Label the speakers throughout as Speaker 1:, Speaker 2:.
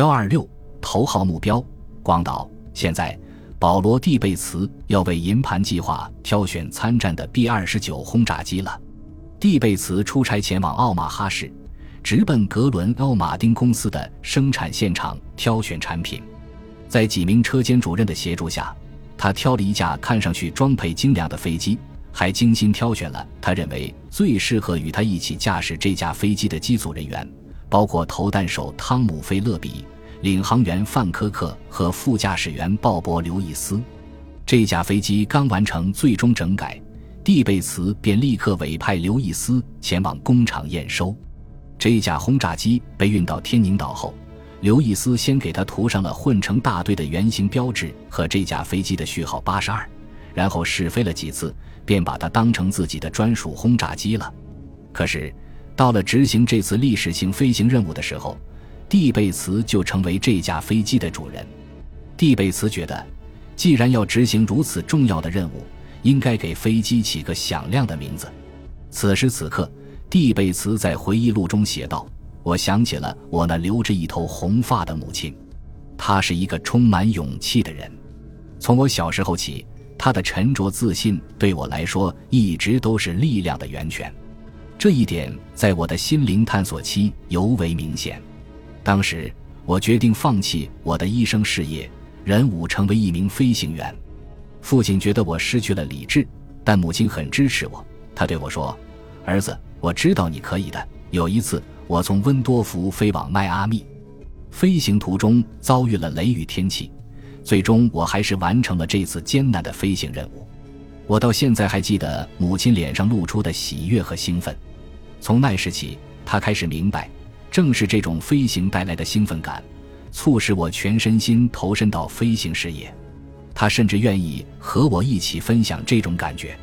Speaker 1: 幺二六头号目标，广岛。现在，保罗·蒂贝茨要为银盘计划挑选参战的 B 二十九轰炸机了。蒂贝茨出差前往奥马哈市，直奔格伦·奥马丁公司的生产现场挑选产品。在几名车间主任的协助下，他挑了一架看上去装配精良的飞机，还精心挑选了他认为最适合与他一起驾驶这架飞机的机组人员，包括投弹手汤姆·菲勒比。领航员范科克和副驾驶员鲍勃·刘易斯，这架飞机刚完成最终整改，蒂贝茨便立刻委派刘易斯前往工厂验收。这架轰炸机被运到天宁岛后，刘易斯先给它涂上了混成大队的圆形标志和这架飞机的序号八十二，然后试飞了几次，便把它当成自己的专属轰炸机了。可是，到了执行这次历史性飞行任务的时候，蒂贝茨就成为这架飞机的主人。蒂贝茨觉得，既然要执行如此重要的任务，应该给飞机起个响亮的名字。此时此刻，蒂贝茨在回忆录中写道：“我想起了我那留着一头红发的母亲，她是一个充满勇气的人。从我小时候起，她的沉着自信对我来说一直都是力量的源泉。这一点在我的心灵探索期尤为明显。”当时，我决定放弃我的医生事业，任务成为一名飞行员。父亲觉得我失去了理智，但母亲很支持我。他对我说：“儿子，我知道你可以的。”有一次，我从温多福飞往迈阿密，飞行途中遭遇了雷雨天气，最终我还是完成了这次艰难的飞行任务。我到现在还记得母亲脸上露出的喜悦和兴奋。从那时起，他开始明白。正是这种飞行带来的兴奋感，促使我全身心投身到飞行事业。他甚至愿意和我一起分享这种感觉。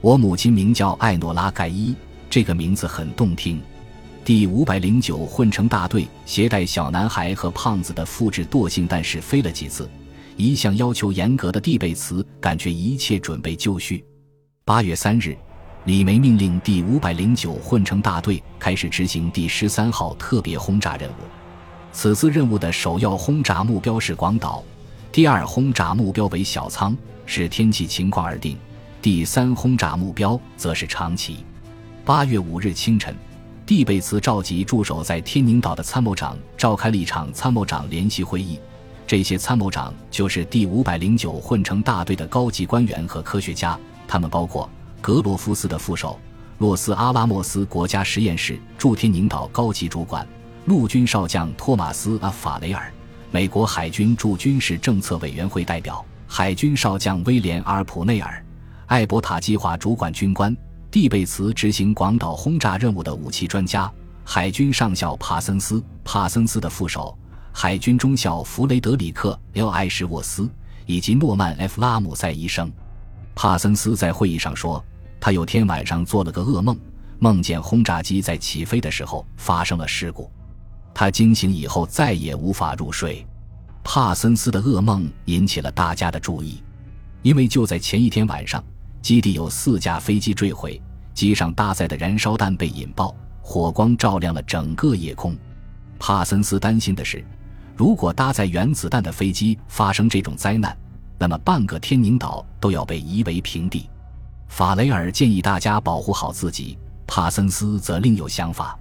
Speaker 1: 我母亲名叫艾诺拉·盖伊，这个名字很动听。第五百零九混成大队携带小男孩和胖子的复制惰性弹是飞了几次，一向要求严格的蒂贝茨感觉一切准备就绪。八月三日。李梅命令第五百零九混成大队开始执行第十三号特别轰炸任务。此次任务的首要轰炸目标是广岛，第二轰炸目标为小仓，视天气情况而定。第三轰炸目标则是长崎。八月五日清晨，蒂贝茨召集驻守在天宁岛的参谋长召开了一场参谋长联席会议。这些参谋长就是第五百零九混成大队的高级官员和科学家，他们包括。格罗夫斯的副手，洛斯阿拉莫斯国家实验室驻天宁岛高级主管，陆军少将托马斯阿法雷尔，美国海军驻军事政策委员会代表，海军少将威廉阿尔普内尔，艾伯塔计划主管军官，蒂贝茨执行广岛轰炸任务的武器专家，海军上校帕森斯，帕森斯的副手，海军中校弗雷德里克 ·L· 艾什沃斯，以及诺曼 ·F· 拉姆塞医生。帕森斯在会议上说。他有天晚上做了个噩梦，梦见轰炸机在起飞的时候发生了事故。他惊醒以后再也无法入睡。帕森斯的噩梦引起了大家的注意，因为就在前一天晚上，基地有四架飞机坠毁，机上搭载的燃烧弹被引爆，火光照亮了整个夜空。帕森斯担心的是，如果搭载原子弹的飞机发生这种灾难，那么半个天宁岛都要被夷为平地。法雷尔建议大家保护好自己，帕森斯则另有想法。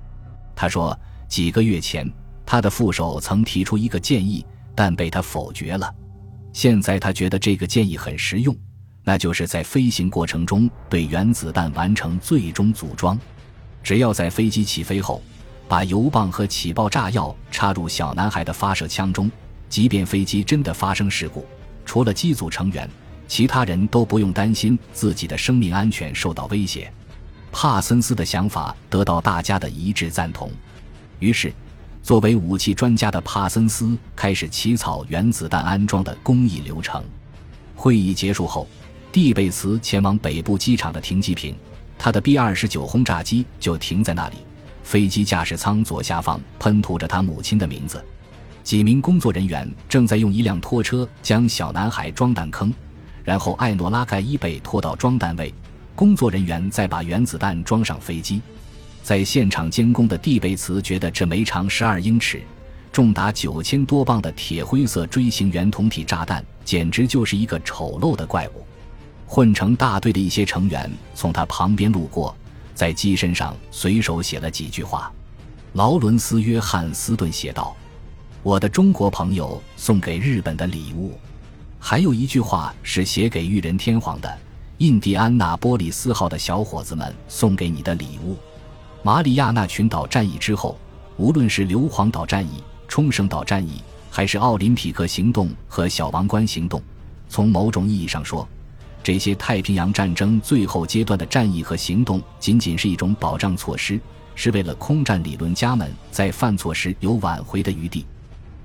Speaker 1: 他说，几个月前他的副手曾提出一个建议，但被他否决了。现在他觉得这个建议很实用，那就是在飞行过程中对原子弹完成最终组装。只要在飞机起飞后，把油棒和起爆炸药插入小男孩的发射枪中，即便飞机真的发生事故，除了机组成员。其他人都不用担心自己的生命安全受到威胁。帕森斯的想法得到大家的一致赞同，于是，作为武器专家的帕森斯开始起草原子弹安装的工艺流程。会议结束后，蒂贝茨前往北部机场的停机坪，他的 B 二十九轰炸机就停在那里。飞机驾驶舱左下方喷涂着他母亲的名字。几名工作人员正在用一辆拖车将小男孩装弹坑。然后，艾诺拉盖伊被拖到装弹位，工作人员再把原子弹装上飞机。在现场监工的蒂贝茨觉得这枚长十二英尺、重达九千多磅的铁灰色锥形圆筒体炸弹，简直就是一个丑陋的怪物。混成大队的一些成员从他旁边路过，在机身上随手写了几句话。劳伦斯·约翰·斯顿写道：“我的中国朋友送给日本的礼物。”还有一句话是写给裕仁天皇的：“印第安纳波利斯号的小伙子们送给你的礼物。”马里亚纳群岛战役之后，无论是硫磺岛战役、冲绳岛战役，还是奥林匹克行动和小王冠行动，从某种意义上说，这些太平洋战争最后阶段的战役和行动仅仅是一种保障措施，是为了空战理论家们在犯错时有挽回的余地。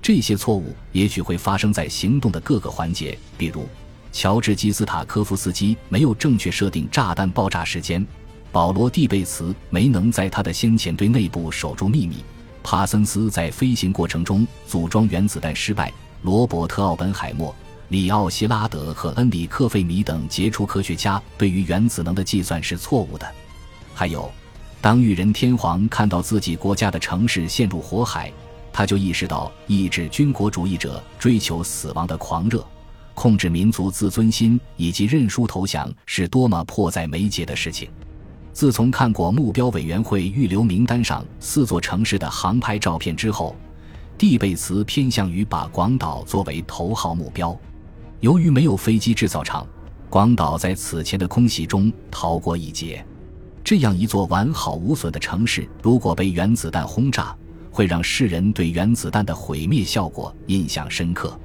Speaker 1: 这些错误也许会发生在行动的各个环节，比如，乔治基斯塔科夫斯基没有正确设定炸弹爆炸时间，保罗蒂贝茨没能在他的先遣队内部守住秘密，帕森斯在飞行过程中组装原子弹失败，罗伯特奥本海默、里奥希拉德和恩里克费米等杰出科学家对于原子能的计算是错误的，还有，当裕仁天皇看到自己国家的城市陷入火海。他就意识到，抑制军国主义者追求死亡的狂热，控制民族自尊心以及认输投降是多么迫在眉睫的事情。自从看过目标委员会预留名单上四座城市的航拍照片之后，蒂贝茨偏向于把广岛作为头号目标。由于没有飞机制造厂，广岛在此前的空袭中逃过一劫。这样一座完好无损的城市，如果被原子弹轰炸，会让世人对原子弹的毁灭效果印象深刻，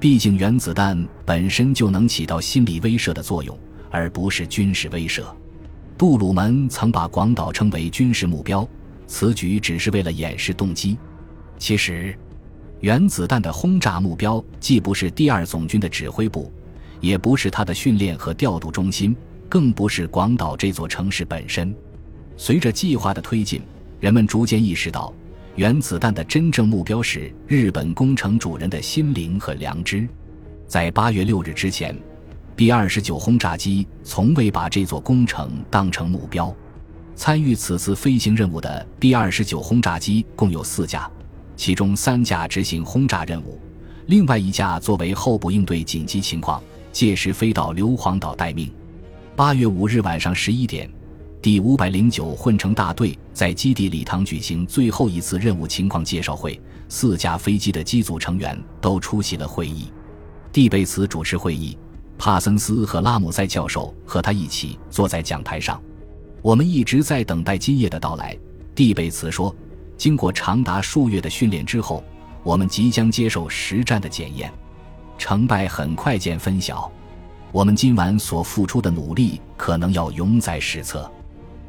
Speaker 1: 毕竟原子弹本身就能起到心理威慑的作用，而不是军事威慑。杜鲁门曾把广岛称为军事目标，此举只是为了掩饰动机。其实，原子弹的轰炸目标既不是第二总军的指挥部，也不是他的训练和调度中心，更不是广岛这座城市本身。随着计划的推进，人们逐渐意识到。原子弹的真正目标是日本工程主人的心灵和良知。在八月六日之前，B 二十九轰炸机从未把这座工程当成目标。参与此次飞行任务的 B 二十九轰炸机共有四架，其中三架执行轰炸任务，另外一架作为候补应对紧急情况，届时飞到硫磺岛待命。八月五日晚上十一点。第五百零九混成大队在基地礼堂举行最后一次任务情况介绍会，四架飞机的机组成员都出席了会议。蒂贝茨主持会议，帕森斯和拉姆塞教授和他一起坐在讲台上。我们一直在等待今夜的到来，蒂贝茨说。经过长达数月的训练之后，我们即将接受实战的检验，成败很快见分晓。我们今晚所付出的努力可能要永载史册。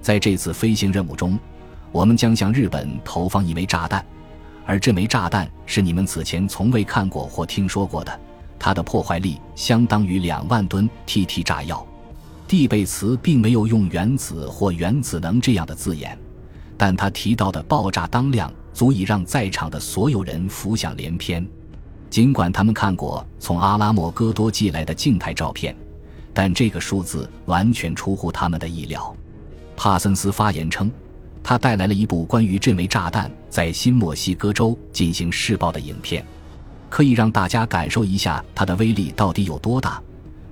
Speaker 1: 在这次飞行任务中，我们将向日本投放一枚炸弹，而这枚炸弹是你们此前从未看过或听说过的。它的破坏力相当于两万吨 TT 炸药。蒂贝茨并没有用原子或原子能这样的字眼，但他提到的爆炸当量足以让在场的所有人浮想联翩。尽管他们看过从阿拉莫戈多寄来的静态照片，但这个数字完全出乎他们的意料。帕森斯发言称，他带来了一部关于这枚炸弹在新墨西哥州进行试爆的影片，可以让大家感受一下它的威力到底有多大。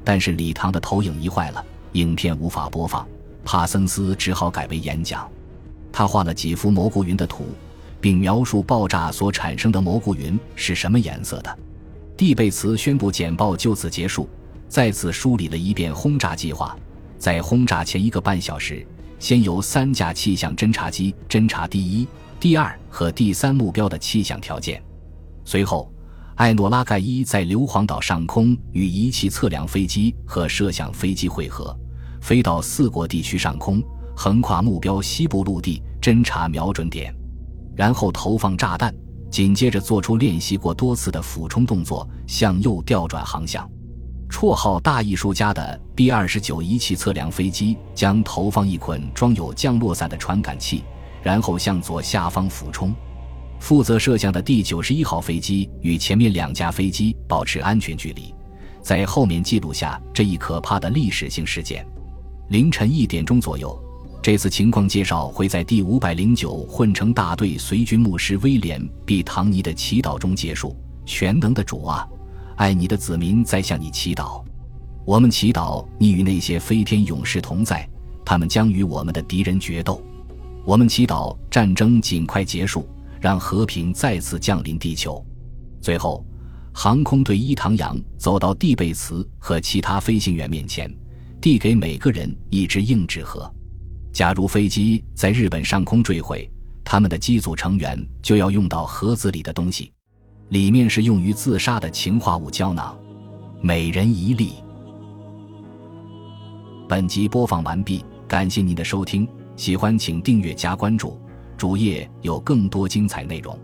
Speaker 1: 但是礼堂的投影仪坏了，影片无法播放，帕森斯只好改为演讲。他画了几幅蘑菇云的图，并描述爆炸所产生的蘑菇云是什么颜色的。蒂贝茨宣布简报就此结束，再次梳理了一遍轰炸计划。在轰炸前一个半小时。先由三架气象侦察机侦察第一、第二和第三目标的气象条件。随后，艾诺拉盖伊在硫磺岛上空与仪器测量飞机和摄像飞机会合，飞到四国地区上空，横跨目标西部陆地侦察瞄准点，然后投放炸弹，紧接着做出练习过多次的俯冲动作，向右调转航向。绰号“大艺术家”的 B 二十九仪器测量飞机将投放一捆装有降落伞的传感器，然后向左下方俯冲。负责摄像的第九十一号飞机与前面两架飞机保持安全距离，在后面记录下这一可怕的历史性事件。凌晨一点钟左右，这次情况介绍会在第五百零九混成大队随军牧师威廉 ·B· 唐尼的祈祷中结束。全能的主啊，爱你的子民在向你祈祷。我们祈祷你与那些飞天勇士同在，他们将与我们的敌人决斗。我们祈祷战争尽快结束，让和平再次降临地球。最后，航空队伊唐扬走到蒂贝茨和其他飞行员面前，递给每个人一只硬纸盒。假如飞机在日本上空坠毁，他们的机组成员就要用到盒子里的东西，里面是用于自杀的氰化物胶囊，每人一粒。本集播放完毕，感谢您的收听，喜欢请订阅加关注，主页有更多精彩内容。